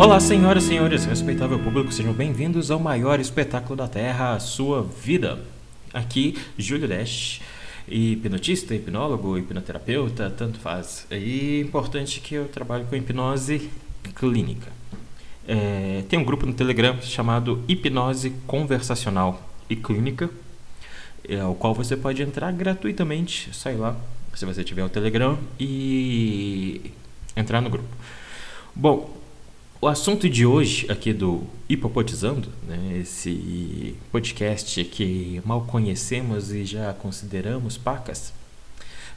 Olá, senhoras e senhores, respeitável público, sejam bem-vindos ao maior espetáculo da Terra, a sua vida. Aqui, Júlio Dash, hipnotista, hipnólogo, hipnoterapeuta, tanto faz. E é importante que eu trabalho com hipnose clínica. É, tem um grupo no Telegram chamado Hipnose Conversacional e Clínica, é, ao qual você pode entrar gratuitamente, sai lá, se você tiver o Telegram, e entrar no grupo. Bom, o assunto de hoje aqui do Hipopotizando, né, esse podcast que mal conhecemos e já consideramos pacas,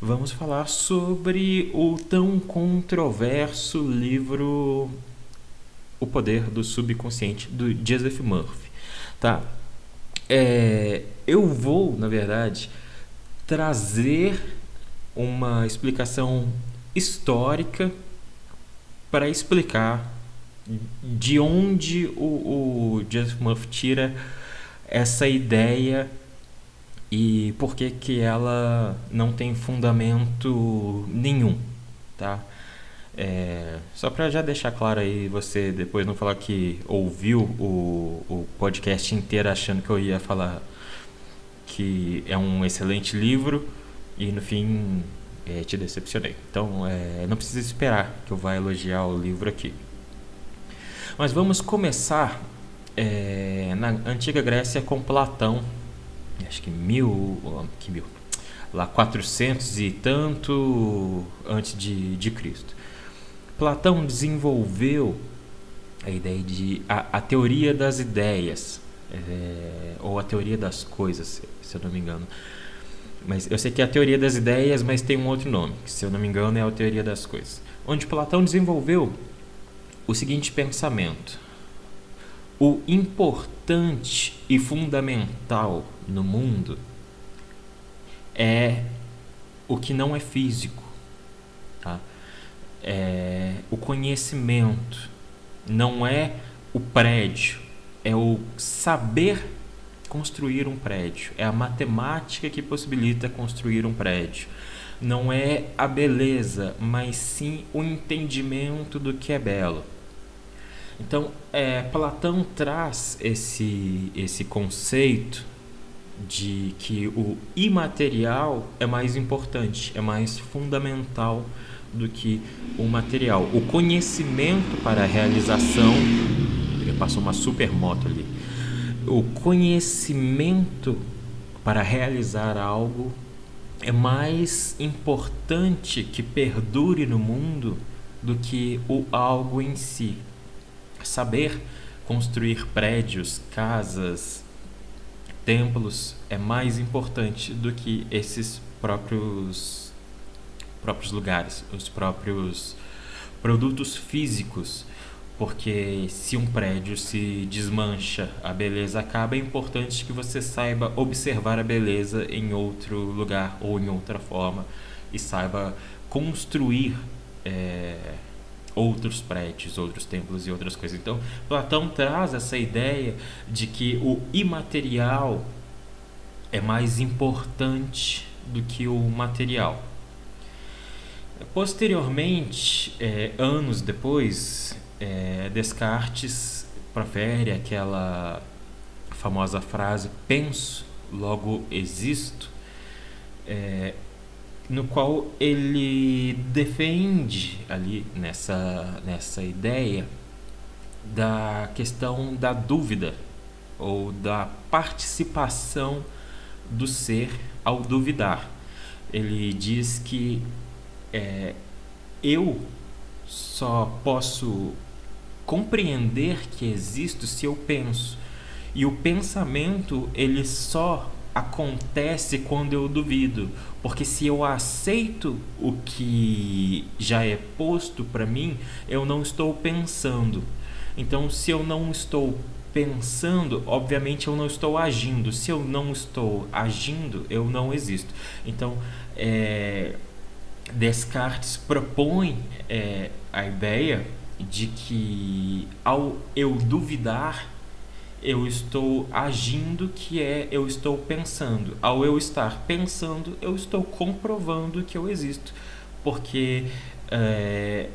vamos falar sobre o tão controverso livro O Poder do Subconsciente, do Joseph Murphy. Tá? É, eu vou, na verdade, trazer uma explicação histórica para explicar de onde o, o Joseph tira essa ideia e por que que ela não tem fundamento nenhum, tá? É, só para já deixar claro aí, você depois não falar que ouviu o, o podcast inteiro achando que eu ia falar que é um excelente livro e no fim é, te decepcionei. Então é, não precisa esperar que eu vá elogiar o livro aqui. Mas vamos começar é, na antiga Grécia com Platão, acho que mil, que mil, lá 400 e tanto antes de, de Cristo. Platão desenvolveu a ideia de a, a teoria das ideias é, ou a teoria das coisas, se eu não me engano. Mas eu sei que é a teoria das ideias, mas tem um outro nome, que se eu não me engano é a teoria das coisas. Onde Platão desenvolveu o seguinte pensamento: o importante e fundamental no mundo é o que não é físico, tá? É o conhecimento, não é o prédio, é o saber construir um prédio, é a matemática que possibilita construir um prédio. Não é a beleza, mas sim o entendimento do que é belo. Então, é, Platão traz esse, esse conceito de que o imaterial é mais importante, é mais fundamental do que o material. O conhecimento para a realização. Ele passou uma super moto ali. O conhecimento para realizar algo é mais importante que perdure no mundo do que o algo em si saber construir prédios, casas, templos é mais importante do que esses próprios próprios lugares, os próprios produtos físicos, porque se um prédio se desmancha, a beleza acaba, é importante que você saiba observar a beleza em outro lugar ou em outra forma e saiba construir é, outros prédios, outros templos e outras coisas. Então, Platão traz essa ideia de que o imaterial é mais importante do que o material. Posteriormente, é, anos depois, é, Descartes profere aquela famosa frase: penso, logo existo. É, no qual ele defende ali nessa, nessa ideia da questão da dúvida ou da participação do ser ao duvidar. Ele diz que é, eu só posso compreender que existo se eu penso. E o pensamento ele só acontece quando eu duvido, porque se eu aceito o que já é posto para mim, eu não estou pensando. Então, se eu não estou pensando, obviamente eu não estou agindo. Se eu não estou agindo, eu não existo. Então, é, Descartes propõe é, a ideia de que ao eu duvidar eu estou agindo, que é eu estou pensando. Ao eu estar pensando, eu estou comprovando que eu existo. Porque é,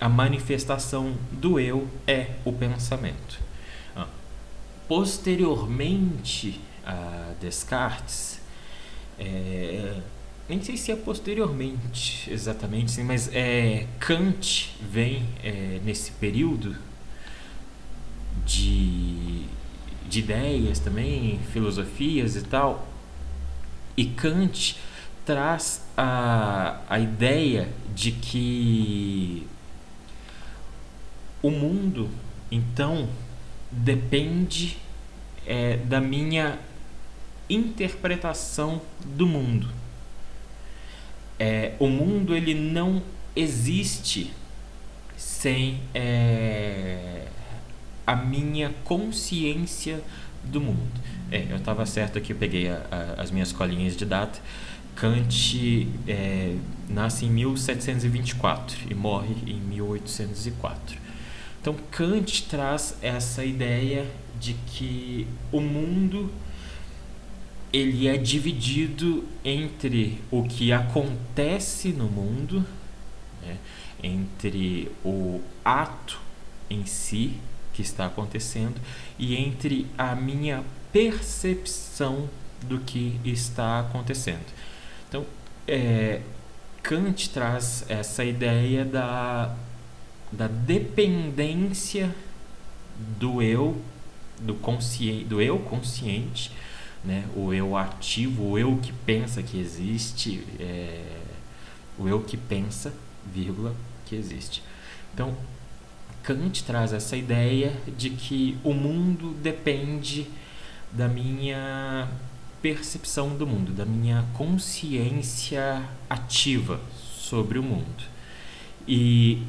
a manifestação do eu é o pensamento. Ah, posteriormente a Descartes, é, nem sei se é posteriormente exatamente, sim, mas é, Kant vem é, nesse período de, de ideias também, filosofias e tal, e Kant traz a, a ideia de que o mundo, então, depende é, da minha interpretação do mundo. É, o mundo ele não existe sem é, a minha consciência do mundo. É, eu estava certo aqui, eu peguei a, a, as minhas colinhas de data. Kant é, nasce em 1724 e morre em 1804. Então Kant traz essa ideia de que o mundo ele é dividido entre o que acontece no mundo, né, entre o ato em si que está acontecendo e entre a minha percepção do que está acontecendo. Então, é, Kant traz essa ideia da, da dependência do eu, do, consciente, do eu consciente, né? o eu ativo, o eu que pensa que existe, é, o eu que pensa, vírgula, que existe. Então, Kant traz essa ideia de que o mundo depende da minha percepção do mundo, da minha consciência ativa sobre o mundo. E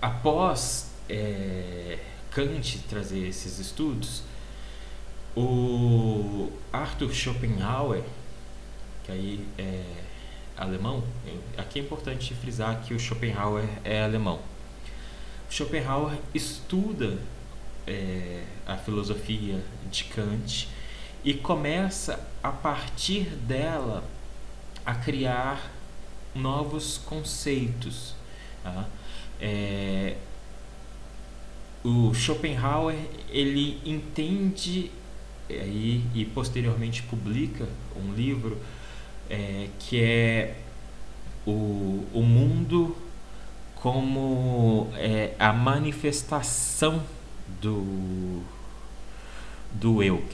após é, Kant trazer esses estudos, o Arthur Schopenhauer, que aí é alemão, aqui é importante frisar que o Schopenhauer é alemão. Schopenhauer estuda é, a filosofia de Kant e começa a partir dela a criar novos conceitos. Tá? É, o Schopenhauer ele entende aí, e posteriormente publica um livro é, que é o, o mundo como é, a manifestação do do eu.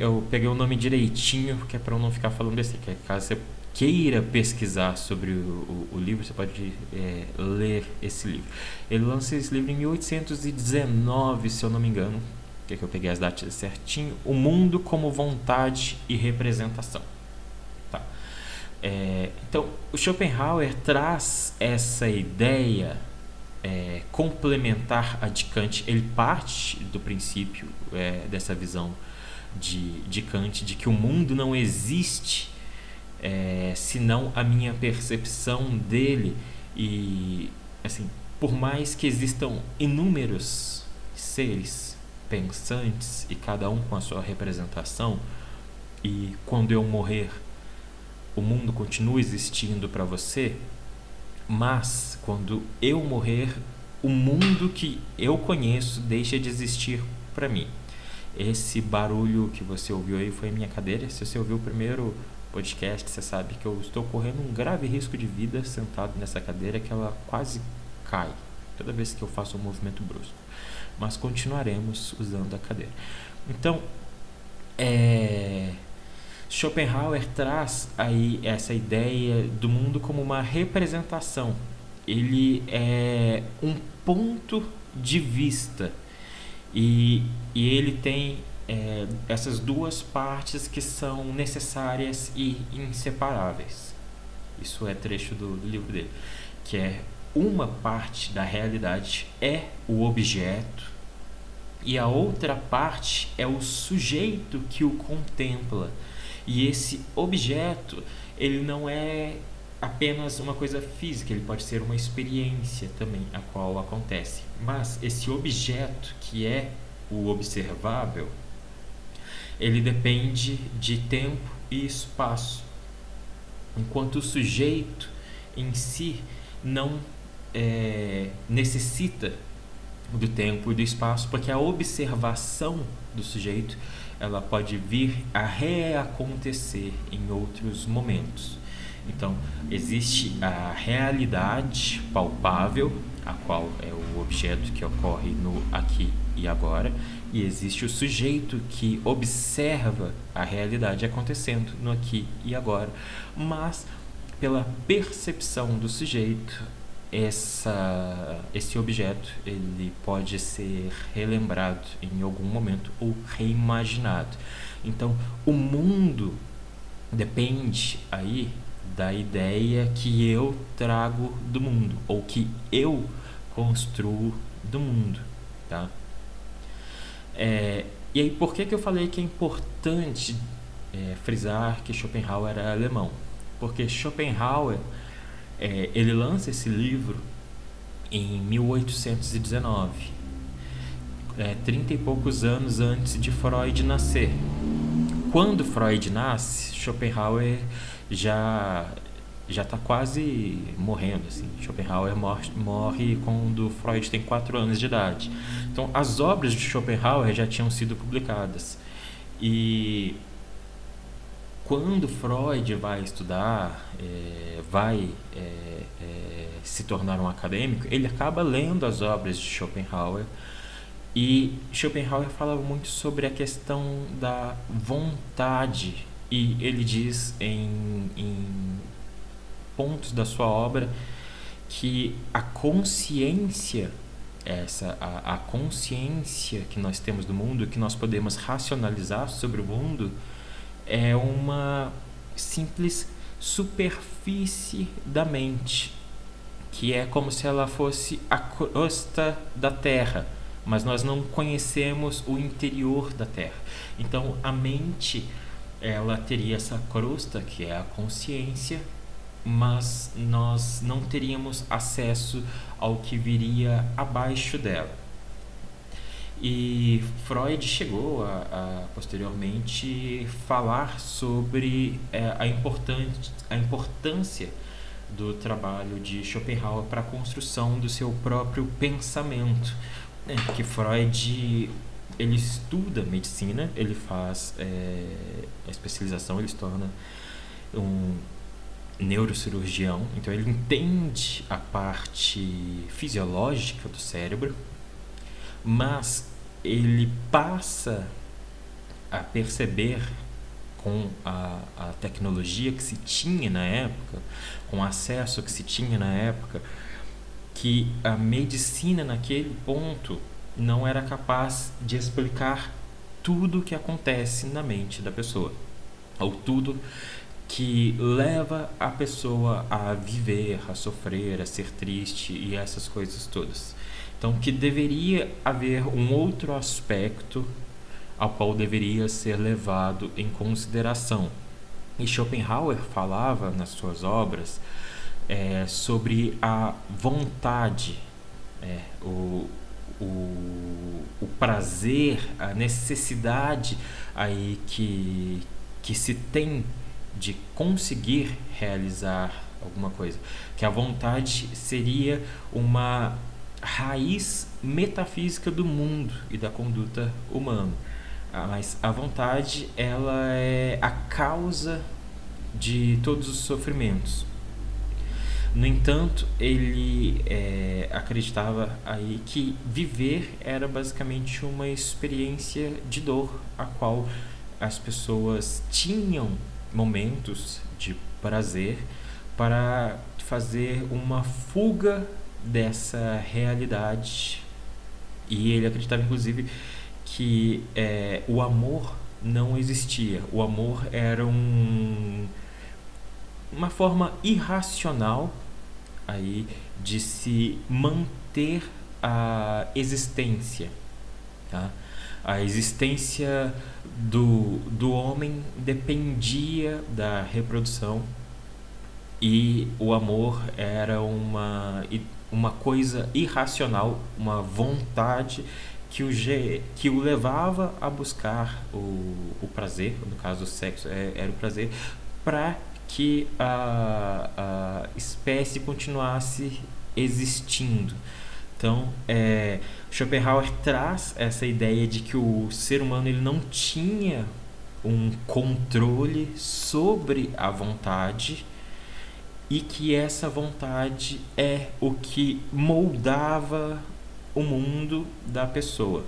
Eu peguei o nome direitinho, que é para eu não ficar falando assim, que caso você queira pesquisar sobre o, o, o livro, você pode é, ler esse livro. Ele lança esse livro em 1819, se eu não me engano, que, é que eu peguei as datas certinho. O mundo como vontade e representação. É, então, o Schopenhauer traz essa ideia é, complementar a de Kant, ele parte do princípio é, dessa visão de, de Kant de que o mundo não existe é, senão a minha percepção dele. E assim por mais que existam inúmeros seres pensantes e cada um com a sua representação e quando eu morrer o mundo continua existindo para você mas quando eu morrer, o mundo que eu conheço deixa de existir para mim. Esse barulho que você ouviu aí foi a minha cadeira. Se você ouviu o primeiro podcast, você sabe que eu estou correndo um grave risco de vida sentado nessa cadeira que ela quase cai toda vez que eu faço um movimento brusco. Mas continuaremos usando a cadeira. Então, é Schopenhauer traz aí essa ideia do mundo como uma representação. Ele é um ponto de vista e, e ele tem é, essas duas partes que são necessárias e inseparáveis. Isso é trecho do, do livro dele, que é uma parte da realidade é o objeto e a outra parte é o sujeito que o contempla. E esse objeto, ele não é apenas uma coisa física, ele pode ser uma experiência também a qual acontece. Mas esse objeto que é o observável, ele depende de tempo e espaço. Enquanto o sujeito em si não é, necessita do tempo e do espaço, porque a observação do sujeito ela pode vir a reacontecer em outros momentos. Então, existe a realidade palpável, a qual é o objeto que ocorre no aqui e agora, e existe o sujeito que observa a realidade acontecendo no aqui e agora. Mas, pela percepção do sujeito, essa, esse objeto ele pode ser relembrado em algum momento ou reimaginado. Então, o mundo depende aí da ideia que eu trago do mundo ou que eu construo do mundo, tá? É, e aí, por que, que eu falei que é importante é, frisar que Schopenhauer era alemão? Porque Schopenhauer é, ele lança esse livro em 1819, é, 30 e poucos anos antes de Freud nascer. Quando Freud nasce, Schopenhauer já já está quase morrendo assim. Schopenhauer morre, morre quando Freud tem 4 anos de idade. Então, as obras de Schopenhauer já tinham sido publicadas. E quando Freud vai estudar, é, vai é, é, se tornar um acadêmico, ele acaba lendo as obras de Schopenhauer. E Schopenhauer falava muito sobre a questão da vontade. E ele diz em, em pontos da sua obra que a consciência essa a, a consciência que nós temos do mundo que nós podemos racionalizar sobre o mundo é uma simples superfície da mente, que é como se ela fosse a crosta da Terra, mas nós não conhecemos o interior da Terra. Então a mente ela teria essa crosta que é a consciência, mas nós não teríamos acesso ao que viria abaixo dela. E Freud chegou a, a posteriormente falar sobre é, a, importante, a importância do trabalho de Schopenhauer para a construção do seu próprio pensamento. Né? Que Freud ele estuda medicina, ele faz é, a especialização, ele se torna um neurocirurgião, então ele entende a parte fisiológica do cérebro mas ele passa a perceber com a, a tecnologia que se tinha na época, com o acesso que se tinha na época, que a medicina naquele ponto não era capaz de explicar tudo o que acontece na mente da pessoa, ou tudo que leva a pessoa a viver, a sofrer, a ser triste e essas coisas todas. Então, que deveria haver um outro aspecto ao qual deveria ser levado em consideração. E Schopenhauer falava nas suas obras é, sobre a vontade, é, o, o, o prazer, a necessidade aí que, que se tem de conseguir realizar alguma coisa. Que a vontade seria uma raiz metafísica do mundo e da conduta humana. Ah, mas a vontade, ela é a causa de todos os sofrimentos. No entanto, ele é, acreditava aí que viver era basicamente uma experiência de dor, a qual as pessoas tinham momentos de prazer para fazer uma fuga dessa realidade. E ele acreditava, inclusive, que é, o amor não existia. O amor era um, uma forma irracional aí de se manter a existência. Tá? A existência do, do homem dependia da reprodução e o amor era uma uma coisa irracional, uma vontade que o, que o levava a buscar o, o prazer, no caso o sexo é, era o prazer, para que a, a espécie continuasse existindo. Então, é, Schopenhauer traz essa ideia de que o ser humano ele não tinha um controle sobre a vontade e que essa vontade é o que moldava o mundo da pessoa.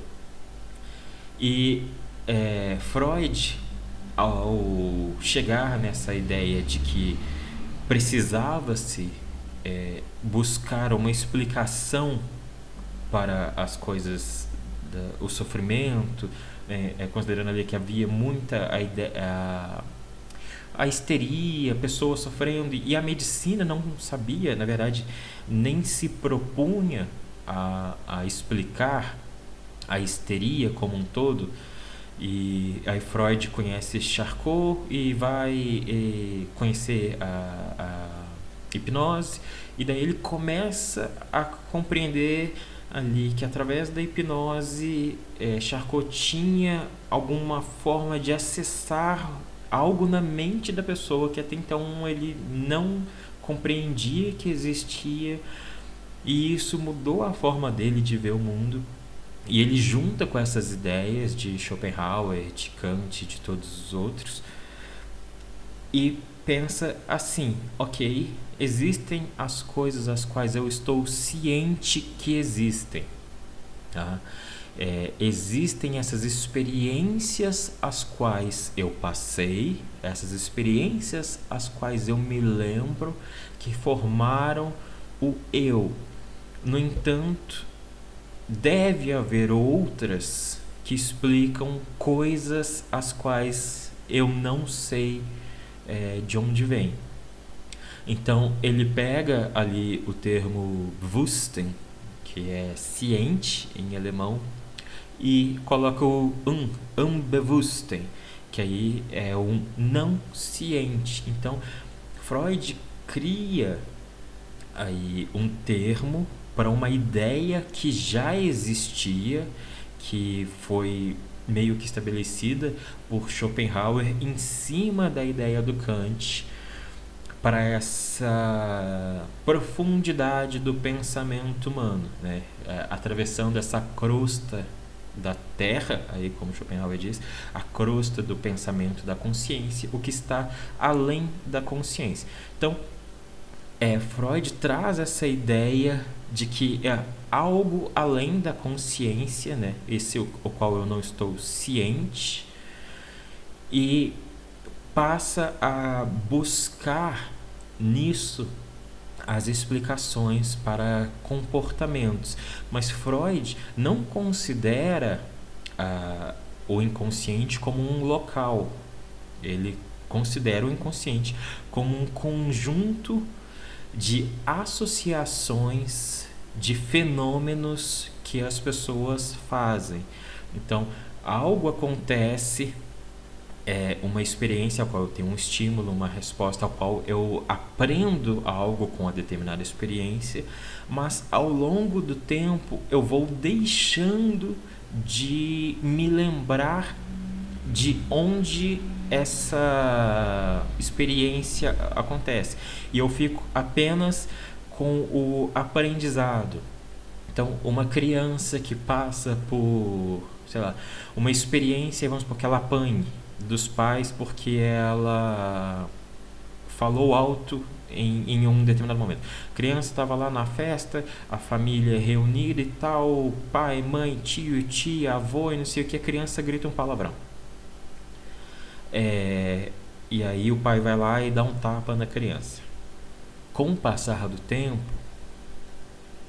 E é, Freud, ao chegar nessa ideia de que precisava-se é, buscar uma explicação para as coisas, da, o sofrimento, é, é, considerando ali que havia muita a, ideia, a, a histeria, pessoas sofrendo, e a medicina não sabia, na verdade, nem se propunha a, a explicar a histeria como um todo. E aí Freud conhece Charcot e vai e, conhecer a, a hipnose, e daí ele começa a compreender ali que através da hipnose é, Charcot tinha alguma forma de acessar algo na mente da pessoa que até então ele não compreendia que existia e isso mudou a forma dele de ver o mundo e ele junta com essas ideias de Schopenhauer, de Kant, de todos os outros e pensa assim, ok, existem as coisas as quais eu estou ciente que existem. Tá? É, existem essas experiências as quais eu passei, essas experiências as quais eu me lembro que formaram o eu. No entanto, deve haver outras que explicam coisas as quais eu não sei é, de onde vem. Então ele pega ali o termo Bewusstsein, que é ciente em alemão, e coloca o um, unbewussten, que aí é um não ciente. Então Freud cria aí um termo para uma ideia que já existia, que foi meio que estabelecida por Schopenhauer em cima da ideia do Kant para essa profundidade do pensamento humano, né? É, atravessando essa crosta da Terra, aí como Schopenhauer diz, a crosta do pensamento da consciência, o que está além da consciência. Então, é, Freud traz essa ideia de que é algo além da consciência, né? Esse o, o qual eu não estou ciente e passa a buscar nisso as explicações para comportamentos. Mas Freud não considera ah, o inconsciente como um local. Ele considera o inconsciente como um conjunto de associações de fenômenos que as pessoas fazem. Então, algo acontece é uma experiência ao qual eu tenho um estímulo, uma resposta ao qual eu aprendo algo com a determinada experiência, mas ao longo do tempo eu vou deixando de me lembrar de onde essa experiência acontece e eu fico apenas com o aprendizado. Então, uma criança que passa por, sei lá, uma experiência, vamos supor que ela apanhe, dos pais porque ela falou alto em, em um determinado momento. A criança estava lá na festa, a família reunida e tal, pai, mãe, tio tia, avô e não sei o que, a criança grita um palavrão. É, e aí o pai vai lá e dá um tapa na criança. Com o passar do tempo,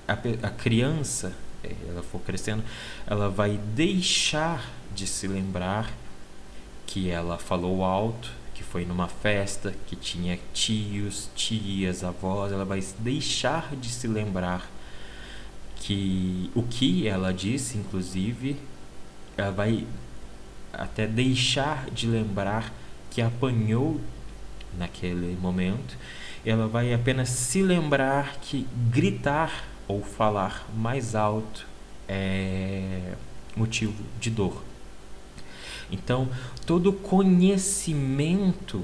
a, a criança, é, ela for crescendo, ela vai deixar de se lembrar que ela falou alto, que foi numa festa, que tinha tios, tias, avós, ela vai deixar de se lembrar que o que ela disse, inclusive, ela vai até deixar de lembrar que apanhou naquele momento. Ela vai apenas se lembrar que gritar ou falar mais alto é motivo de dor. Então, todo conhecimento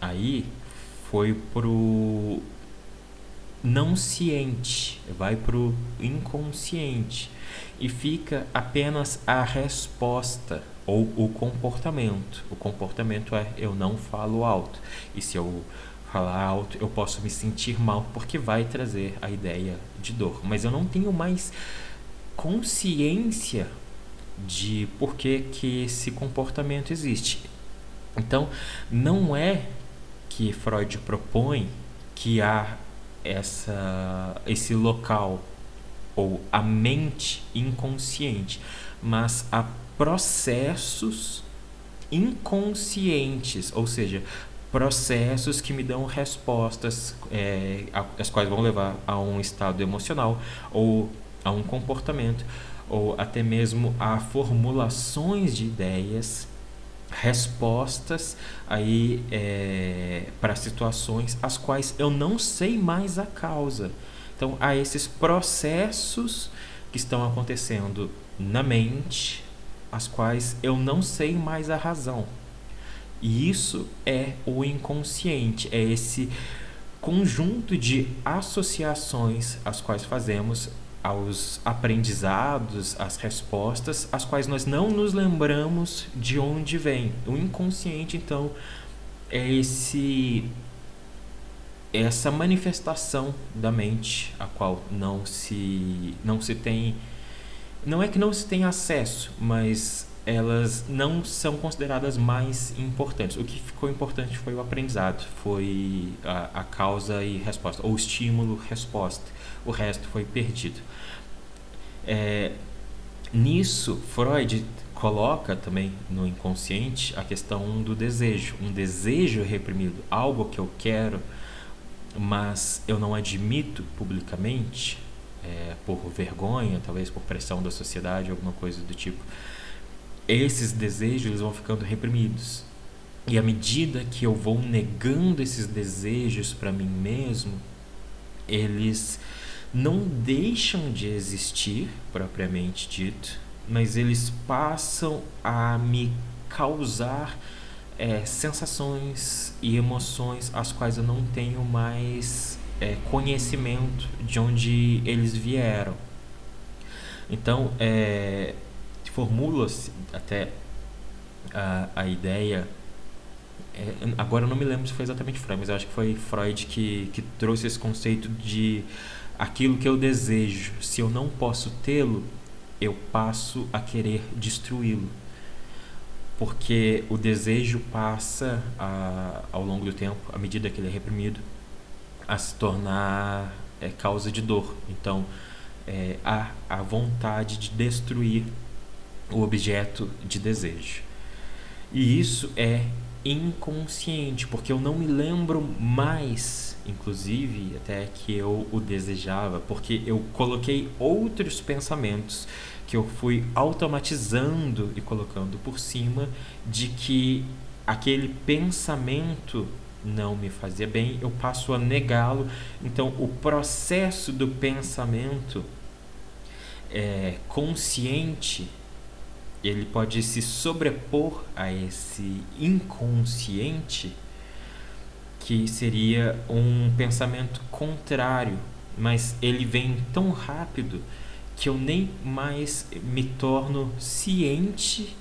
aí foi pro não ciente, vai pro inconsciente e fica apenas a resposta ou o comportamento. O comportamento é eu não falo alto. E se eu falar alto, eu posso me sentir mal porque vai trazer a ideia de dor. Mas eu não tenho mais consciência de por que, que esse comportamento existe. Então, não é que Freud propõe que há essa, esse local ou a mente inconsciente, mas há processos inconscientes, ou seja, processos que me dão respostas, é, as quais vão levar a um estado emocional ou a um comportamento ou até mesmo a formulações de ideias, respostas aí é, para situações as quais eu não sei mais a causa. Então há esses processos que estão acontecendo na mente, as quais eu não sei mais a razão. E isso é o inconsciente, é esse conjunto de associações as quais fazemos aos aprendizados, às respostas, as quais nós não nos lembramos de onde vem. O inconsciente, então, é esse essa manifestação da mente a qual não se não se tem não é que não se tem acesso, mas elas não são consideradas mais importantes. O que ficou importante foi o aprendizado, foi a, a causa e resposta, ou estímulo-resposta. O resto foi perdido. É, nisso, Freud coloca também no inconsciente a questão do desejo, um desejo reprimido, algo que eu quero, mas eu não admito publicamente, é, por vergonha, talvez por pressão da sociedade, alguma coisa do tipo esses desejos eles vão ficando reprimidos. E à medida que eu vou negando esses desejos para mim mesmo, eles não deixam de existir, propriamente dito, mas eles passam a me causar é, sensações e emoções as quais eu não tenho mais é, conhecimento de onde eles vieram. Então, é, formula-se até a, a ideia. É, agora eu não me lembro se foi exatamente Freud, mas eu acho que foi Freud que, que trouxe esse conceito de aquilo que eu desejo. Se eu não posso tê-lo, eu passo a querer destruí-lo. Porque o desejo passa a, ao longo do tempo, à medida que ele é reprimido, a se tornar é, causa de dor. Então, é, há a vontade de destruir o objeto de desejo. E isso é inconsciente, porque eu não me lembro mais, inclusive, até que eu o desejava, porque eu coloquei outros pensamentos que eu fui automatizando e colocando por cima de que aquele pensamento não me fazia bem, eu passo a negá-lo. Então, o processo do pensamento é, consciente ele pode se sobrepor a esse inconsciente que seria um pensamento contrário, mas ele vem tão rápido que eu nem mais me torno ciente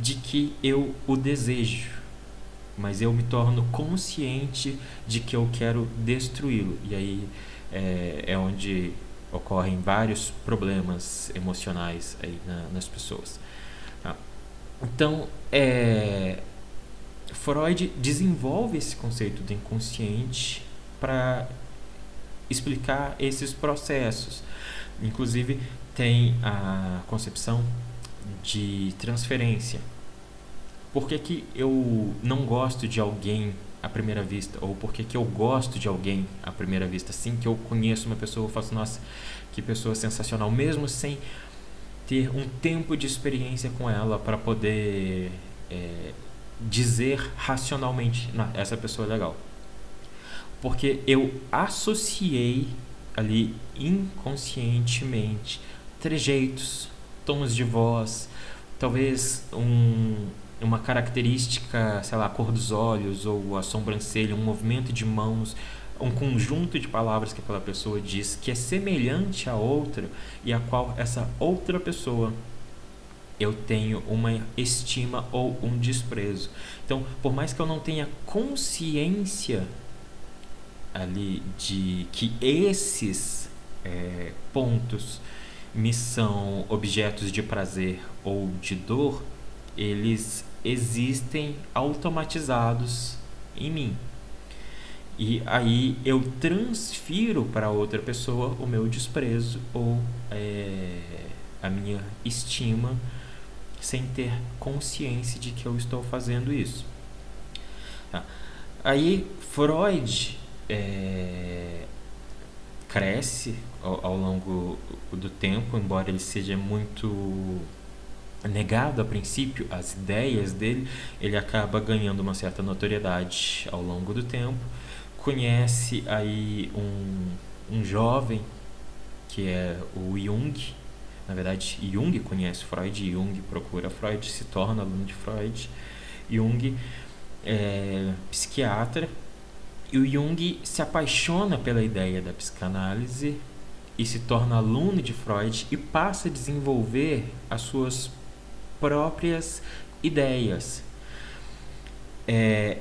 de que eu o desejo, mas eu me torno consciente de que eu quero destruí-lo. E aí é, é, onde ocorrem vários problemas emocionais aí na, nas pessoas. Então, é, Freud desenvolve esse conceito do inconsciente para explicar esses processos. Inclusive, tem a concepção de transferência. Por que, que eu não gosto de alguém à primeira vista? Ou por que, que eu gosto de alguém à primeira vista? Assim que eu conheço uma pessoa, eu faço, nossa, que pessoa sensacional, mesmo sem ter um tempo de experiência com ela para poder é, dizer racionalmente, essa pessoa é legal. Porque eu associei ali inconscientemente trejeitos, tons de voz, talvez um, uma característica, sei lá, a cor dos olhos ou a sobrancelha, um movimento de mãos, um conjunto de palavras que aquela pessoa diz que é semelhante a outra e a qual essa outra pessoa eu tenho uma estima ou um desprezo. Então, por mais que eu não tenha consciência ali de que esses é, pontos me são objetos de prazer ou de dor, eles existem automatizados em mim. E aí eu transfiro para outra pessoa o meu desprezo ou é, a minha estima sem ter consciência de que eu estou fazendo isso. Tá. Aí Freud é, cresce ao, ao, longo do tempo, embora ele seja muito negado a princípio, as ideias dele, ele acaba ganhando uma certa notoriedade ao longo do tempo. Conhece aí um, um jovem que é o Jung, na verdade, Jung conhece Freud, Jung procura Freud, se torna aluno de Freud. Jung é psiquiatra e o Jung se apaixona pela ideia da psicanálise e se torna aluno de Freud e passa a desenvolver as suas próprias ideias. É,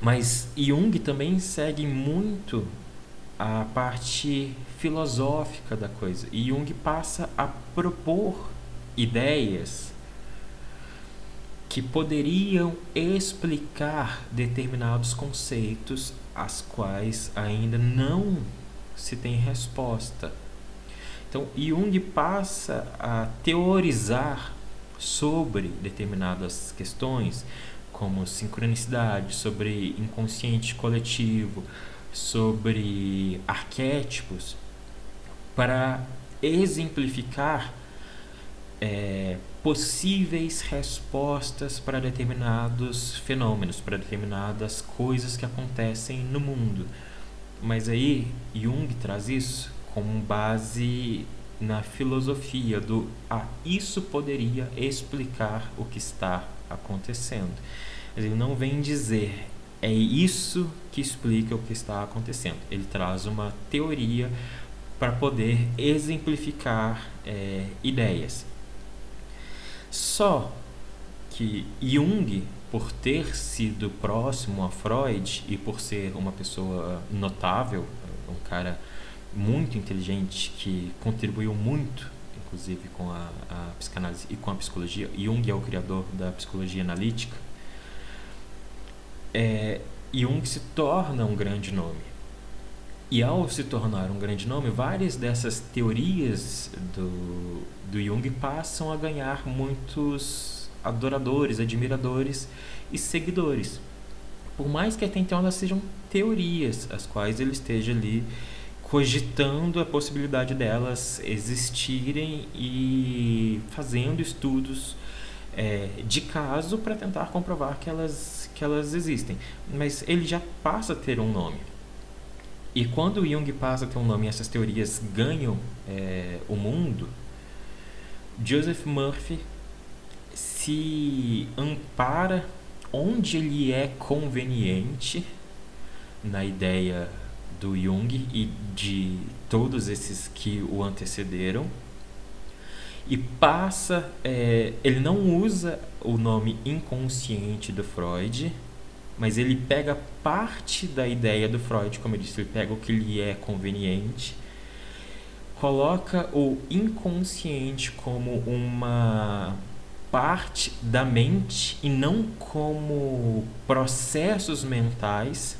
mas Jung também segue muito a parte filosófica da coisa. E Jung passa a propor ideias que poderiam explicar determinados conceitos às quais ainda não se tem resposta. Então, Jung passa a teorizar sobre determinadas questões, como sincronicidade, sobre inconsciente coletivo, sobre arquétipos, para exemplificar é, possíveis respostas para determinados fenômenos, para determinadas coisas que acontecem no mundo. Mas aí Jung traz isso como base na filosofia do ah, isso poderia explicar o que está acontecendo. Ele não vem dizer é isso que explica o que está acontecendo. Ele traz uma teoria para poder exemplificar é, ideias. Só que Jung, por ter sido próximo a Freud e por ser uma pessoa notável, um cara muito inteligente que contribuiu muito, inclusive com a, a psicanálise e com a psicologia. Jung é o criador da psicologia analítica. É, Jung se torna um grande nome. E ao se tornar um grande nome, várias dessas teorias do, do Jung passam a ganhar muitos adoradores, admiradores e seguidores. Por mais que até então elas sejam teorias, as quais ele esteja ali cogitando a possibilidade delas existirem e fazendo estudos é, de caso para tentar comprovar que elas, que elas existem. Mas ele já passa a ter um nome. E quando Jung passa a ter um nome e essas teorias ganham é, o mundo, Joseph Murphy se ampara onde ele é conveniente na ideia do Jung e de todos esses que o antecederam e passa é, ele não usa o nome inconsciente do Freud mas ele pega parte da ideia do Freud, como eu disse, ele pega o que lhe é conveniente, coloca o inconsciente como uma parte da mente e não como processos mentais.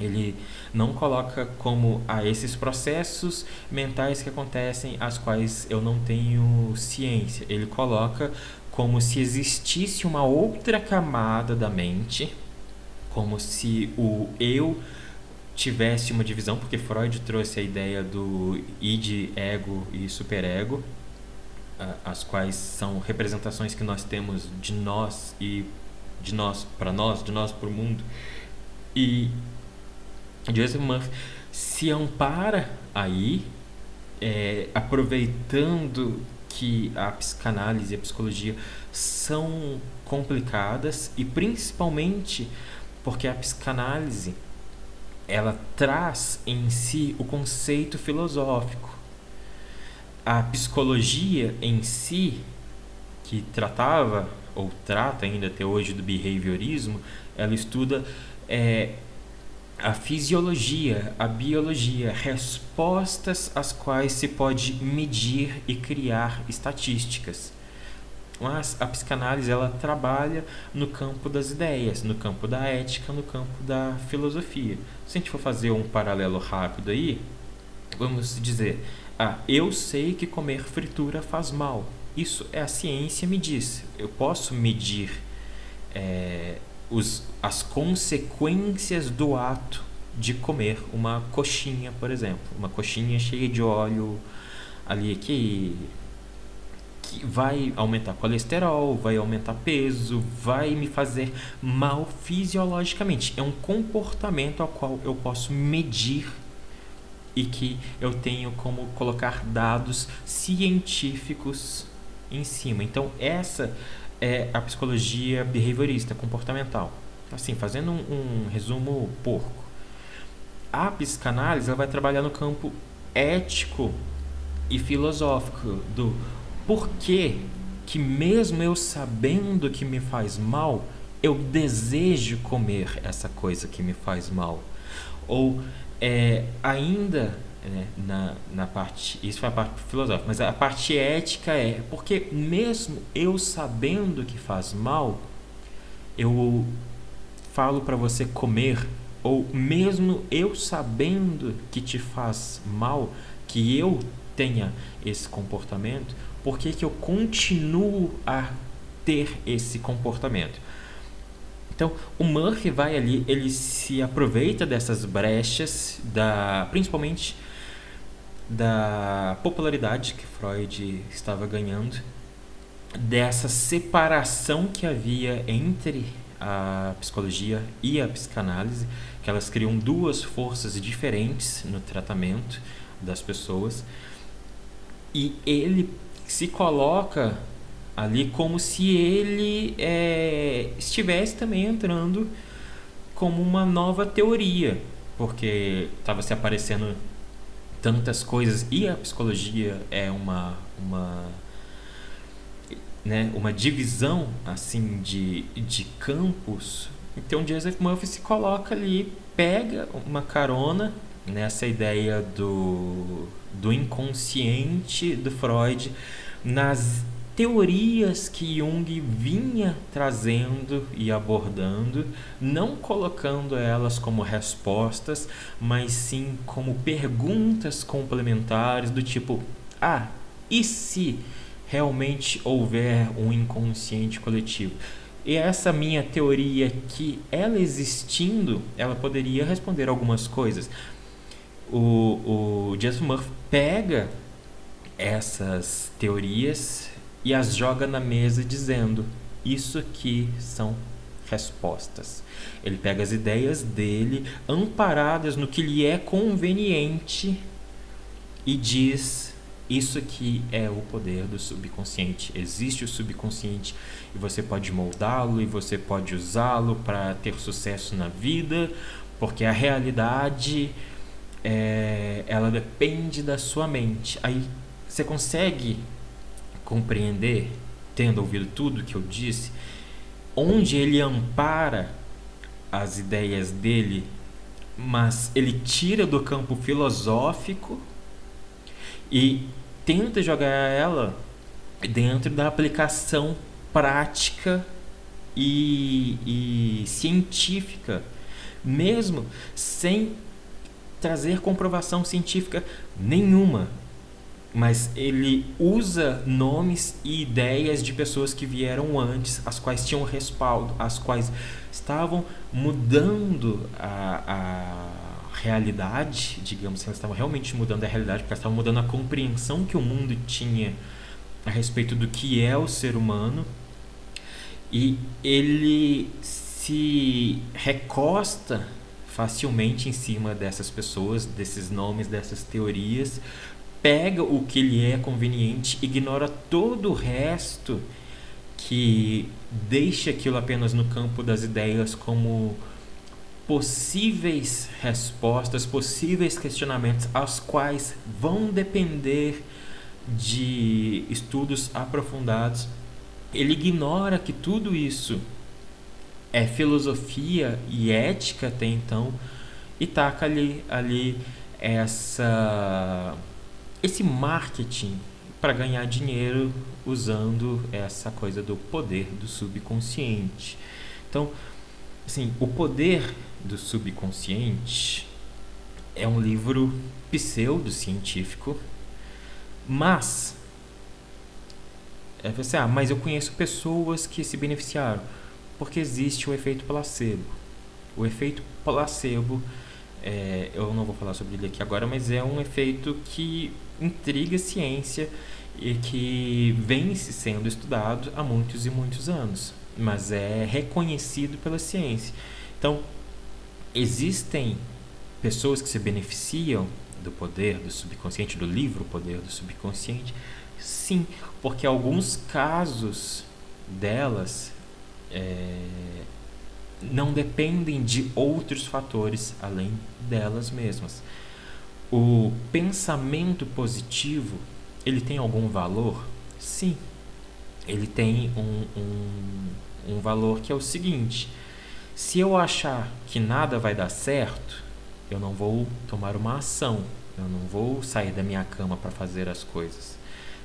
Ele não coloca como a esses processos mentais que acontecem, as quais eu não tenho ciência. Ele coloca como se existisse uma outra camada da mente como se o eu tivesse uma divisão, porque Freud trouxe a ideia do id, ego e superego, as quais são representações que nós temos de nós e de nós para nós, de nós para o mundo. E Joseph Murphy se ampara aí, é, aproveitando que a psicanálise e a psicologia são complicadas e principalmente porque a psicanálise ela traz em si o conceito filosófico. A psicologia em si, que tratava ou trata ainda até hoje do behaviorismo, ela estuda é, a fisiologia, a biologia, respostas às quais se pode medir e criar estatísticas. Mas a psicanálise ela trabalha no campo das ideias, no campo da ética, no campo da filosofia. Se a gente for fazer um paralelo rápido aí, vamos dizer, ah, eu sei que comer fritura faz mal. Isso é a ciência me diz. Eu posso medir é, os, as consequências do ato de comer uma coxinha, por exemplo. Uma coxinha cheia de óleo ali que que vai aumentar colesterol, vai aumentar peso, vai me fazer mal fisiologicamente. É um comportamento ao qual eu posso medir e que eu tenho como colocar dados científicos em cima. Então, essa é a psicologia behaviorista comportamental. Assim, fazendo um, um resumo porco. A psicanálise ela vai trabalhar no campo ético e filosófico do por que, que mesmo eu sabendo que me faz mal, eu desejo comer essa coisa que me faz mal? Ou é, ainda é, na, na parte, isso foi a parte filosófica, mas a parte ética é porque mesmo eu sabendo que faz mal, eu falo para você comer, ou mesmo eu sabendo que te faz mal, que eu tenha esse comportamento, por que, que eu continuo a ter esse comportamento? Então, o Murphy vai ali, ele se aproveita dessas brechas, da, principalmente da popularidade que Freud estava ganhando, dessa separação que havia entre a psicologia e a psicanálise, que elas criam duas forças diferentes no tratamento das pessoas. E ele se coloca ali como se ele é, estivesse também entrando como uma nova teoria, porque estava se aparecendo tantas coisas e a psicologia é uma uma né, uma divisão assim de, de campos. Então Joseph Murphy se coloca ali, pega uma carona nessa ideia do, do inconsciente do Freud, nas teorias que Jung vinha trazendo e abordando, não colocando elas como respostas, mas sim como perguntas complementares do tipo: ah, e se realmente houver um inconsciente coletivo? E essa minha teoria que ela existindo, ela poderia responder algumas coisas o, o Jason Murphy pega essas teorias e as joga na mesa dizendo: Isso aqui são respostas. Ele pega as ideias dele, amparadas no que lhe é conveniente, e diz: Isso aqui é o poder do subconsciente. Existe o subconsciente e você pode moldá-lo e você pode usá-lo para ter sucesso na vida, porque a realidade é, ela depende da sua mente. Aí você consegue compreender, tendo ouvido tudo que eu disse, onde ele ampara as ideias dele, mas ele tira do campo filosófico e tenta jogar ela dentro da aplicação prática e, e científica, mesmo sem trazer comprovação científica nenhuma, mas ele usa nomes e ideias de pessoas que vieram antes, as quais tinham respaldo, as quais estavam mudando a, a realidade, digamos, elas estavam realmente mudando a realidade, porque elas estavam mudando a compreensão que o mundo tinha a respeito do que é o ser humano. E ele se recosta facilmente em cima dessas pessoas, desses nomes, dessas teorias, pega o que lhe é conveniente, ignora todo o resto que deixa aquilo apenas no campo das ideias como possíveis respostas, possíveis questionamentos, aos quais vão depender de estudos aprofundados. Ele ignora que tudo isso é filosofia e ética até então e taca ali, ali essa esse marketing para ganhar dinheiro usando essa coisa do poder do subconsciente. Então, assim, o poder do subconsciente é um livro pseudocientífico, mas é você, ah, mas eu conheço pessoas que se beneficiaram porque existe o efeito placebo. O efeito placebo é, eu não vou falar sobre ele aqui agora, mas é um efeito que intriga ciência e que vem sendo estudado há muitos e muitos anos, mas é reconhecido pela ciência. Então, existem pessoas que se beneficiam do poder do subconsciente, do livro Poder do Subconsciente? Sim, porque alguns casos delas é, não dependem de outros fatores além delas mesmas. O pensamento positivo, ele tem algum valor? Sim. Ele tem um, um, um valor que é o seguinte: se eu achar que nada vai dar certo, eu não vou tomar uma ação, eu não vou sair da minha cama para fazer as coisas.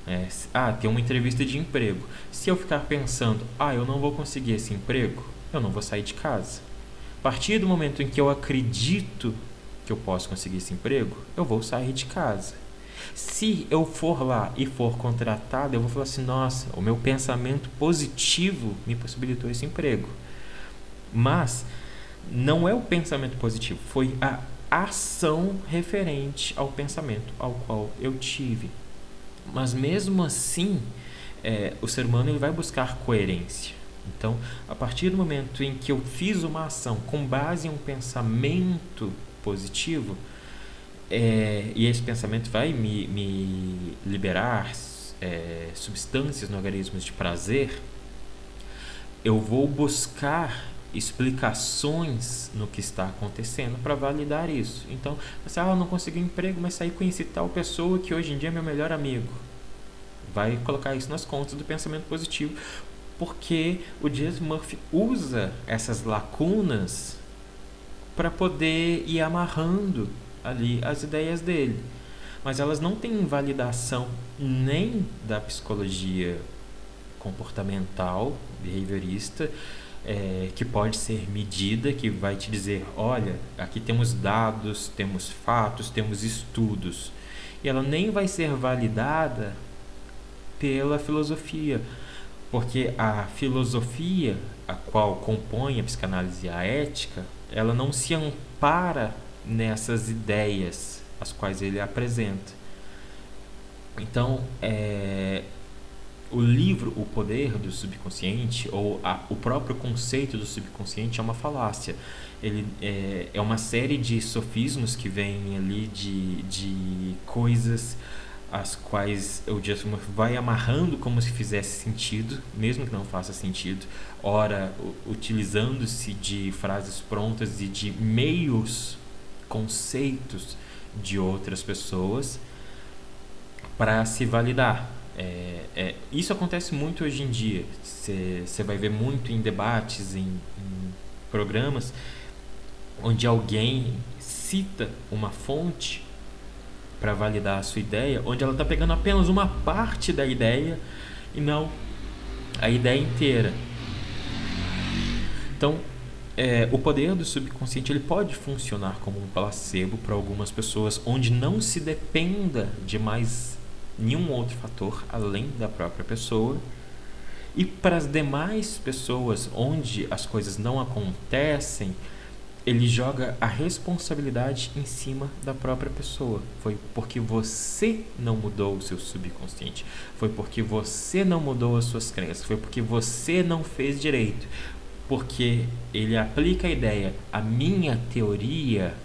É, ah, tem uma entrevista de emprego. Se eu ficar pensando, ah, eu não vou conseguir esse emprego, eu não vou sair de casa. A partir do momento em que eu acredito que eu posso conseguir esse emprego, eu vou sair de casa. Se eu for lá e for contratado, eu vou falar assim: nossa, o meu pensamento positivo me possibilitou esse emprego. Mas não é o pensamento positivo, foi a ação referente ao pensamento ao qual eu tive. Mas mesmo assim, é, o ser humano ele vai buscar coerência. Então, a partir do momento em que eu fiz uma ação com base em um pensamento positivo, é, e esse pensamento vai me, me liberar é, substâncias no organismo de prazer, eu vou buscar explicações no que está acontecendo para validar isso. Então, você ah, não consegui emprego, mas saí conheci tal pessoa que hoje em dia é meu melhor amigo. Vai colocar isso nas contas do pensamento positivo, porque o James Murphy usa essas lacunas para poder ir amarrando ali as ideias dele. Mas elas não têm validação nem da psicologia comportamental, behaviorista, é, que pode ser medida, que vai te dizer: olha, aqui temos dados, temos fatos, temos estudos. E ela nem vai ser validada pela filosofia, porque a filosofia a qual compõe a psicanálise e a ética, ela não se ampara nessas ideias as quais ele apresenta. Então, é, o livro O Poder do Subconsciente, ou a, o próprio conceito do subconsciente, é uma falácia. Ele é, é uma série de sofismos que vêm ali de, de coisas as quais o Justin vai amarrando como se fizesse sentido, mesmo que não faça sentido, ora utilizando-se de frases prontas e de meios, conceitos de outras pessoas para se validar. É, é, isso acontece muito hoje em dia. Você vai ver muito em debates, em, em programas, onde alguém cita uma fonte para validar a sua ideia, onde ela está pegando apenas uma parte da ideia e não a ideia inteira. Então, é, o poder do subconsciente ele pode funcionar como um placebo para algumas pessoas, onde não se dependa de mais nenhum outro fator além da própria pessoa. E para as demais pessoas onde as coisas não acontecem, ele joga a responsabilidade em cima da própria pessoa. Foi porque você não mudou o seu subconsciente. Foi porque você não mudou as suas crenças. Foi porque você não fez direito. Porque ele aplica a ideia, a minha teoria,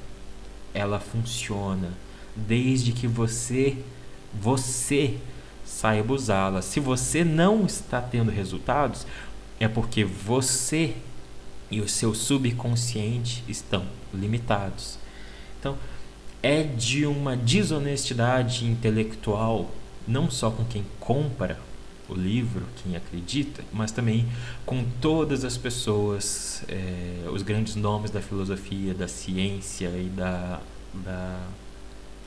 ela funciona desde que você você saiba usá-la. Se você não está tendo resultados, é porque você e o seu subconsciente estão limitados. Então, é de uma desonestidade intelectual, não só com quem compra o livro, quem acredita, mas também com todas as pessoas, é, os grandes nomes da filosofia, da ciência e da, da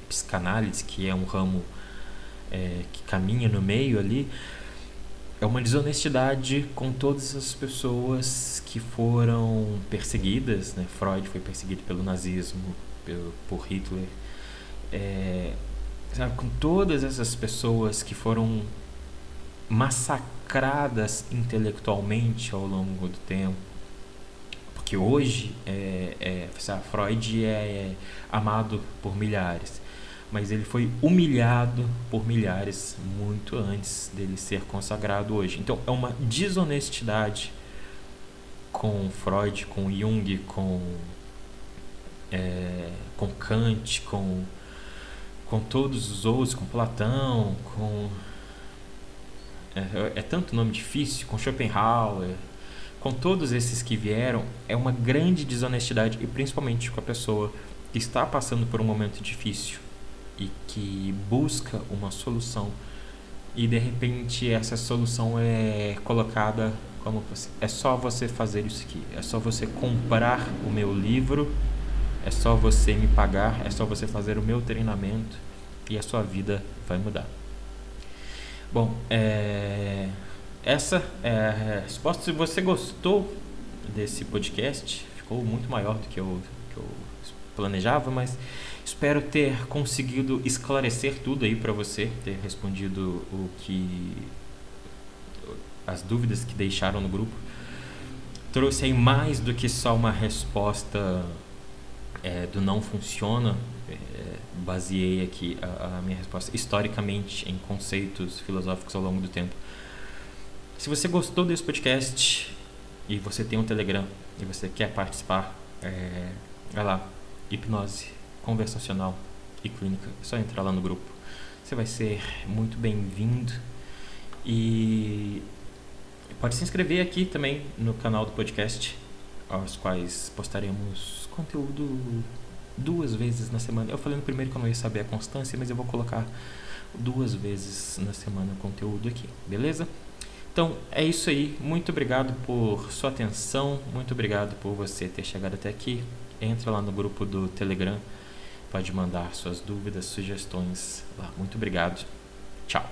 psicanálise, que é um ramo é, que caminha no meio ali, é uma desonestidade com todas as pessoas que foram perseguidas. Né? Freud foi perseguido pelo nazismo, pelo, por Hitler. É, sabe, com todas essas pessoas que foram massacradas intelectualmente ao longo do tempo. Porque hoje é, é, sabe, Freud é, é amado por milhares, mas ele foi humilhado por milhares muito antes dele ser consagrado hoje. Então é uma desonestidade com Freud, com Jung, com, é, com Kant, com, com todos os outros, com Platão, com é, é tanto nome difícil, com Schopenhauer, com todos esses que vieram, é uma grande desonestidade e principalmente com a pessoa que está passando por um momento difícil e que busca uma solução e de repente essa solução é colocada como é só você fazer isso aqui, é só você comprar o meu livro, é só você me pagar, é só você fazer o meu treinamento e a sua vida vai mudar. Bom, é, essa é a resposta. Se você gostou desse podcast, ficou muito maior do que eu, que eu planejava, mas espero ter conseguido esclarecer tudo aí para você, ter respondido o que as dúvidas que deixaram no grupo. Trouxe aí mais do que só uma resposta é, do não funciona é, baseei aqui a, a, minha resposta historicamente em conceitos filosóficos ao longo do tempo. Se você gostou desse podcast e você tem um Telegram e você quer participar, é, vai lá, hipnose conversacional e clínica, é só entrar lá no grupo. Você vai ser muito bem-vindo e pode se inscrever aqui também no canal do podcast, aos quais postaremos conteúdo duas vezes na semana. Eu falei no primeiro que eu não ia saber a constância, mas eu vou colocar duas vezes na semana conteúdo aqui, beleza? Então é isso aí. Muito obrigado por sua atenção. Muito obrigado por você ter chegado até aqui. Entra lá no grupo do Telegram. Pode mandar suas dúvidas, sugestões lá. Muito obrigado. Tchau.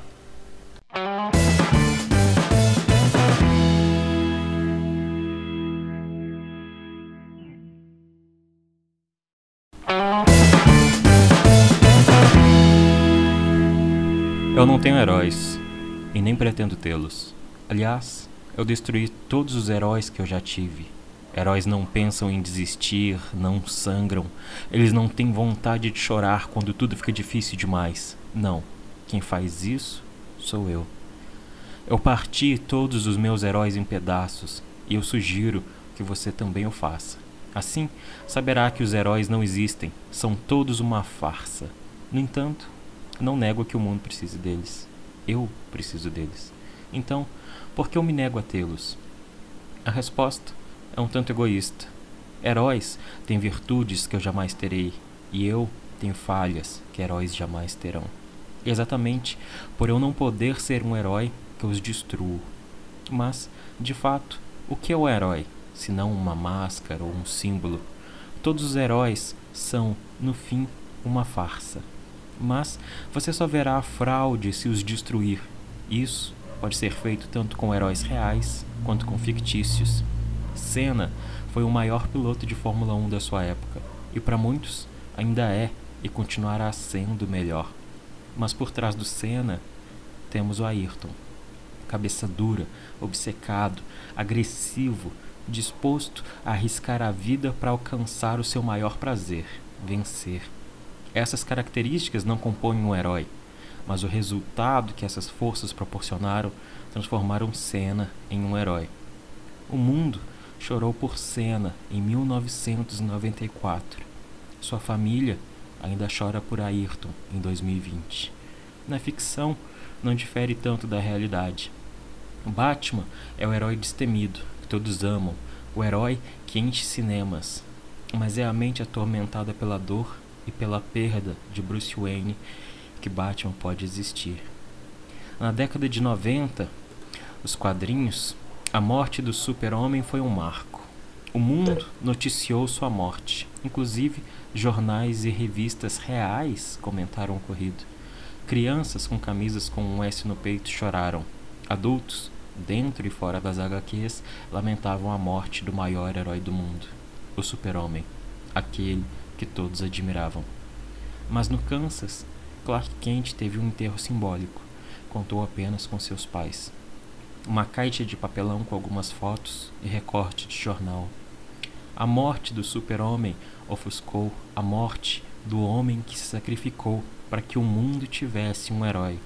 Eu não tenho heróis e nem pretendo tê-los. Aliás, eu destruí todos os heróis que eu já tive. Heróis não pensam em desistir, não sangram, eles não têm vontade de chorar quando tudo fica difícil demais. Não, quem faz isso sou eu. Eu parti todos os meus heróis em pedaços e eu sugiro que você também o faça. Assim, saberá que os heróis não existem, são todos uma farsa. No entanto, não nego que o mundo precise deles. Eu preciso deles. Então, por que eu me nego a tê-los? A resposta é um tanto egoísta. Heróis têm virtudes que eu jamais terei, e eu tenho falhas que heróis jamais terão. Exatamente por eu não poder ser um herói que eu os destruo. Mas, de fato, o que é o herói, se não uma máscara ou um símbolo? Todos os heróis são, no fim, uma farsa mas você só verá a fraude se os destruir. Isso pode ser feito tanto com heróis reais quanto com fictícios. Senna foi o maior piloto de Fórmula 1 da sua época e para muitos ainda é e continuará sendo melhor. Mas por trás do Senna temos o Ayrton. Cabeça dura, obcecado, agressivo, disposto a arriscar a vida para alcançar o seu maior prazer, vencer. Essas características não compõem um herói, mas o resultado que essas forças proporcionaram transformaram Senna em um herói. O mundo chorou por Senna em 1994. Sua família ainda chora por Ayrton em 2020. Na ficção, não difere tanto da realidade. Batman é o herói destemido, que todos amam, o herói que enche cinemas, mas é a mente atormentada pela dor e pela perda de Bruce Wayne que Batman pode existir. Na década de 90, os quadrinhos, a morte do super-homem foi um marco. O mundo noticiou sua morte. Inclusive, jornais e revistas reais comentaram o ocorrido. Crianças com camisas com um S no peito choraram. Adultos, dentro e fora das HQs, lamentavam a morte do maior herói do mundo, o Super-Homem, aquele que todos admiravam. Mas no Kansas, Clark Kent teve um enterro simbólico. Contou apenas com seus pais. Uma caixa de papelão com algumas fotos e recorte de jornal. A morte do super-homem ofuscou a morte do homem que se sacrificou para que o mundo tivesse um herói.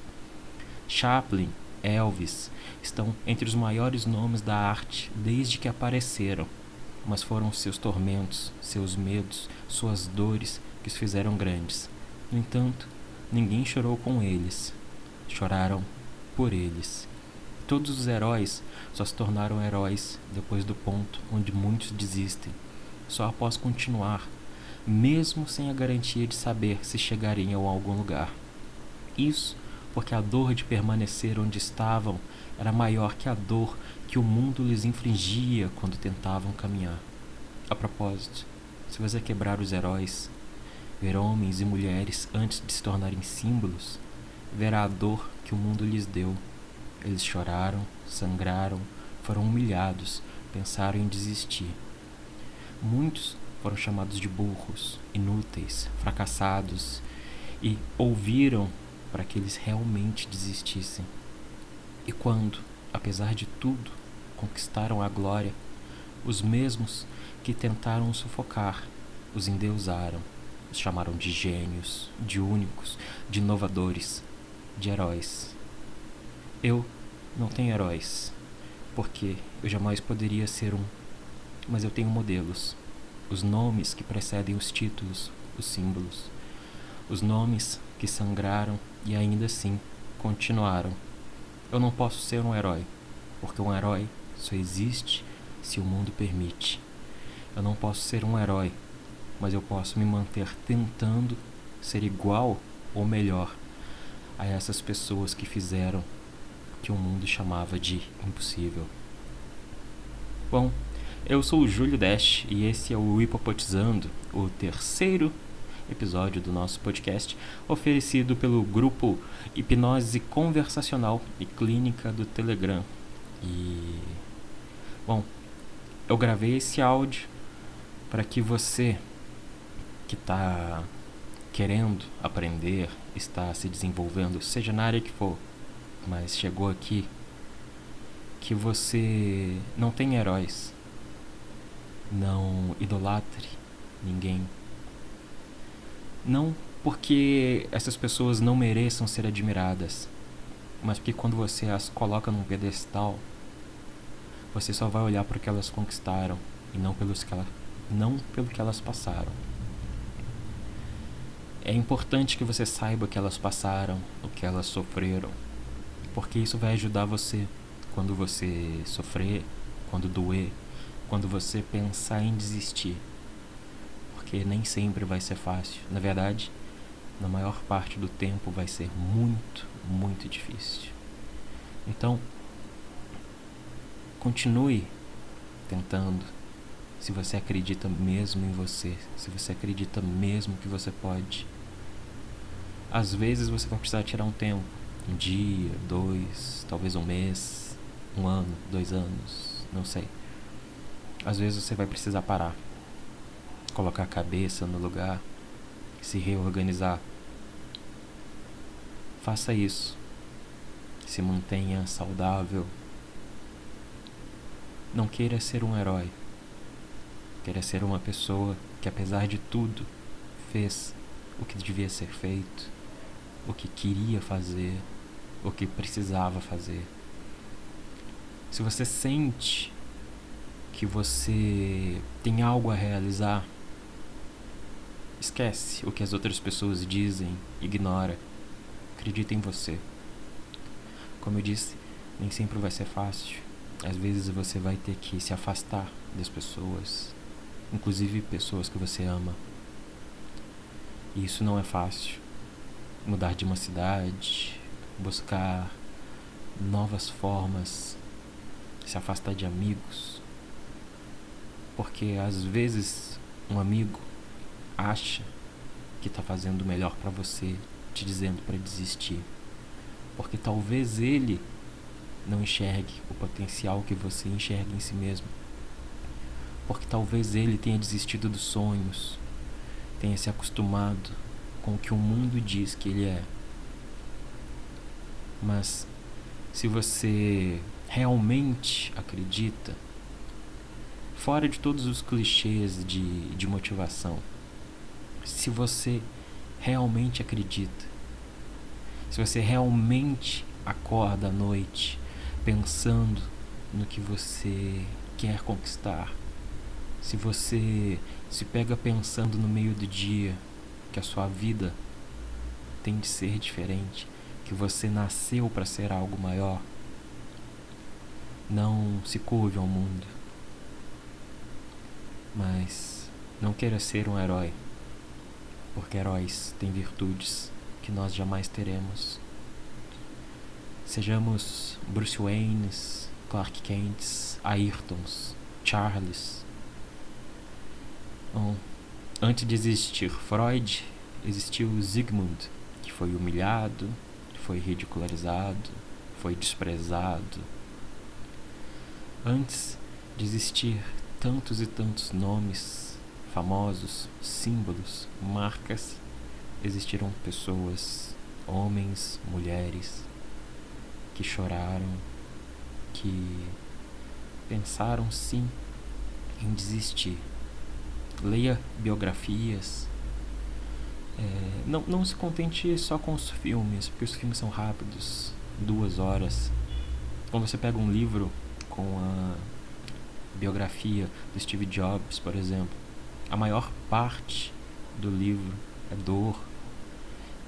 Chaplin, Elvis estão entre os maiores nomes da arte desde que apareceram, mas foram seus tormentos, seus medos, suas dores que os fizeram grandes. No entanto, ninguém chorou com eles, choraram por eles. Todos os heróis só se tornaram heróis depois do ponto onde muitos desistem, só após continuar, mesmo sem a garantia de saber se chegariam a algum lugar. Isso porque a dor de permanecer onde estavam era maior que a dor que o mundo lhes infligia quando tentavam caminhar. A propósito, se você quebrar os heróis, ver homens e mulheres antes de se tornarem símbolos, verá a dor que o mundo lhes deu. Eles choraram, sangraram, foram humilhados, pensaram em desistir. Muitos foram chamados de burros, inúteis, fracassados e ouviram para que eles realmente desistissem. E quando, apesar de tudo, conquistaram a glória, os mesmos que tentaram sufocar os endeusaram, os chamaram de gênios, de únicos, de inovadores, de heróis. Eu não tenho heróis, porque eu jamais poderia ser um, mas eu tenho modelos, os nomes que precedem os títulos, os símbolos, os nomes que sangraram e ainda assim continuaram. Eu não posso ser um herói, porque um herói só existe se o mundo permite. Eu não posso ser um herói, mas eu posso me manter tentando ser igual ou melhor a essas pessoas que fizeram que o mundo chamava de impossível. Bom, eu sou o Júlio Dash e esse é o Hipopotizando, o terceiro episódio do nosso podcast, oferecido pelo grupo Hipnose Conversacional e Clínica do Telegram. E bom, eu gravei esse áudio para que você que está querendo aprender, está se desenvolvendo, seja na área que for, mas chegou aqui, que você não tem heróis, não idolatre ninguém. Não porque essas pessoas não mereçam ser admiradas, mas porque quando você as coloca num pedestal, você só vai olhar para o que elas conquistaram e não, pelos que ela, não pelo que elas passaram. É importante que você saiba o que elas passaram, o que elas sofreram, porque isso vai ajudar você quando você sofrer, quando doer, quando você pensar em desistir porque nem sempre vai ser fácil. Na verdade, na maior parte do tempo vai ser muito, muito difícil. Então, continue tentando. Se você acredita mesmo em você, se você acredita mesmo que você pode. Às vezes você vai precisar tirar um tempo, um dia, dois, talvez um mês, um ano, dois anos, não sei. Às vezes você vai precisar parar colocar a cabeça no lugar, se reorganizar. Faça isso. Se mantenha saudável. Não queira ser um herói. Queira ser uma pessoa que, apesar de tudo, fez o que devia ser feito, o que queria fazer, o que precisava fazer. Se você sente que você tem algo a realizar, Esquece o que as outras pessoas dizem, ignora. Acredita em você. Como eu disse, nem sempre vai ser fácil. Às vezes você vai ter que se afastar das pessoas, inclusive pessoas que você ama. E isso não é fácil. Mudar de uma cidade, buscar novas formas, se afastar de amigos. Porque às vezes um amigo acha que está fazendo o melhor para você, te dizendo para desistir. Porque talvez ele não enxergue o potencial que você enxerga em si mesmo. Porque talvez ele tenha desistido dos sonhos, tenha se acostumado com o que o mundo diz que ele é. Mas se você realmente acredita, fora de todos os clichês de, de motivação, se você realmente acredita, se você realmente acorda à noite pensando no que você quer conquistar. Se você se pega pensando no meio do dia que a sua vida tem de ser diferente, que você nasceu para ser algo maior, não se curve ao mundo, mas não queira ser um herói, porque heróis têm virtudes que nós jamais teremos. Sejamos Bruce Waynes, Clark Kents, Ayrtons, Charles. Bom, antes de existir Freud, existiu Sigmund, que foi humilhado, foi ridicularizado, foi desprezado. Antes de existir tantos e tantos nomes famosos, símbolos, marcas, existiram pessoas, homens, mulheres, que choraram, que pensaram sim em desistir. Leia biografias. É, não, não se contente só com os filmes, porque os filmes são rápidos duas horas. Quando você pega um livro com a biografia do Steve Jobs, por exemplo, a maior parte do livro é dor,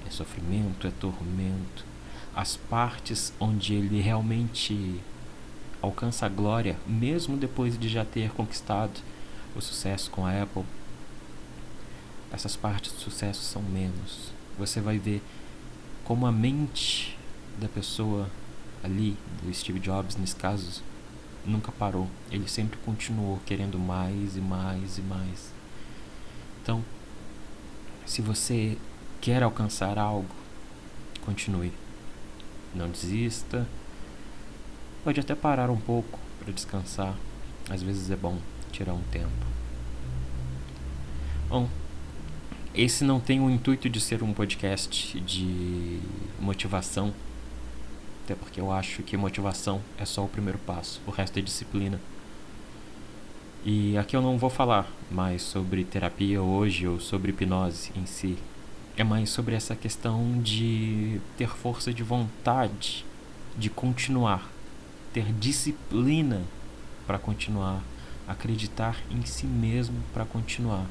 é sofrimento, é tormento, as partes onde ele realmente alcança a glória, mesmo depois de já ter conquistado o sucesso com a Apple, essas partes de sucesso são menos. Você vai ver como a mente da pessoa ali, do Steve Jobs nesse caso, nunca parou. Ele sempre continuou querendo mais e mais e mais. Então, se você quer alcançar algo, continue. Não desista. Pode até parar um pouco para descansar. Às vezes é bom tirar um tempo. Bom, esse não tem o intuito de ser um podcast de motivação. Até porque eu acho que motivação é só o primeiro passo, o resto é disciplina. E aqui eu não vou falar mais sobre terapia hoje ou sobre hipnose em si é mais sobre essa questão de ter força de vontade de continuar, ter disciplina para continuar, acreditar em si mesmo para continuar.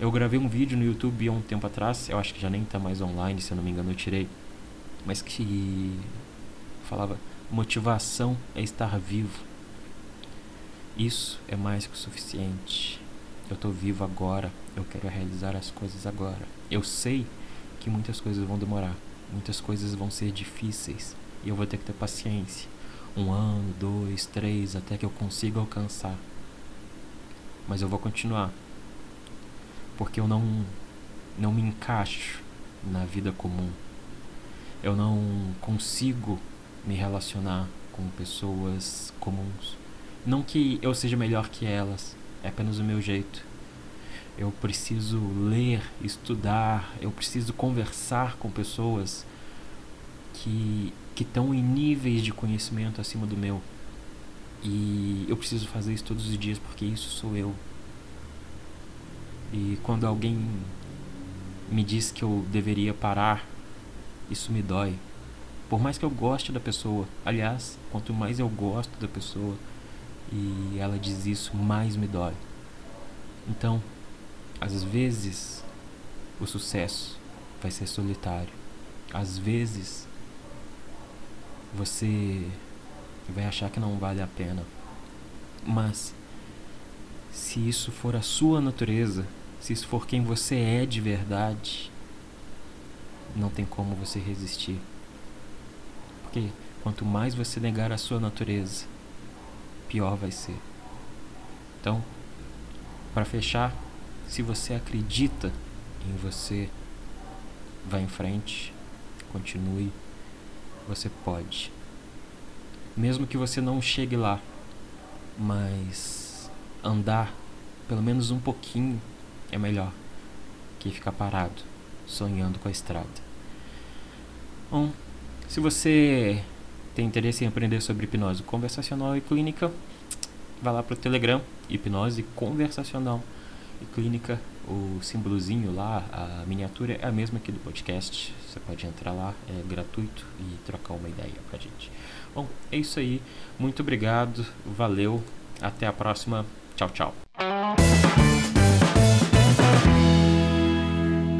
Eu gravei um vídeo no YouTube há um tempo atrás, eu acho que já nem está mais online, se eu não me engano eu tirei, mas que falava motivação é estar vivo. Isso é mais que o suficiente. Eu estou vivo agora, eu quero realizar as coisas agora. Eu sei que muitas coisas vão demorar, muitas coisas vão ser difíceis e eu vou ter que ter paciência. Um ano, dois, três, até que eu consiga alcançar. Mas eu vou continuar, porque eu não, não me encaixo na vida comum. Eu não consigo me relacionar com pessoas comuns. Não que eu seja melhor que elas, é apenas o meu jeito. Eu preciso ler, estudar, eu preciso conversar com pessoas que que estão em níveis de conhecimento acima do meu. E eu preciso fazer isso todos os dias porque isso sou eu. E quando alguém me diz que eu deveria parar, isso me dói. Por mais que eu goste da pessoa, aliás, quanto mais eu gosto da pessoa, e ela diz isso, mais me dói. Então, às vezes, o sucesso vai ser solitário. Às vezes você vai achar que não vale a pena. Mas se isso for a sua natureza, se isso for quem você é de verdade, não tem como você resistir. Porque quanto mais você negar a sua natureza, pior vai ser. Então, para fechar, se você acredita em você, vá em frente, continue, você pode. Mesmo que você não chegue lá, mas andar pelo menos um pouquinho é melhor que ficar parado, sonhando com a estrada. Bom, se você tem interesse em aprender sobre hipnose conversacional e clínica, vá lá para o Telegram, hipnose conversacional e clínica. O símbolozinho lá, a miniatura é a mesma aqui do podcast. Você pode entrar lá, é gratuito e trocar uma ideia com a gente. Bom, é isso aí. Muito obrigado, valeu, até a próxima. Tchau, tchau.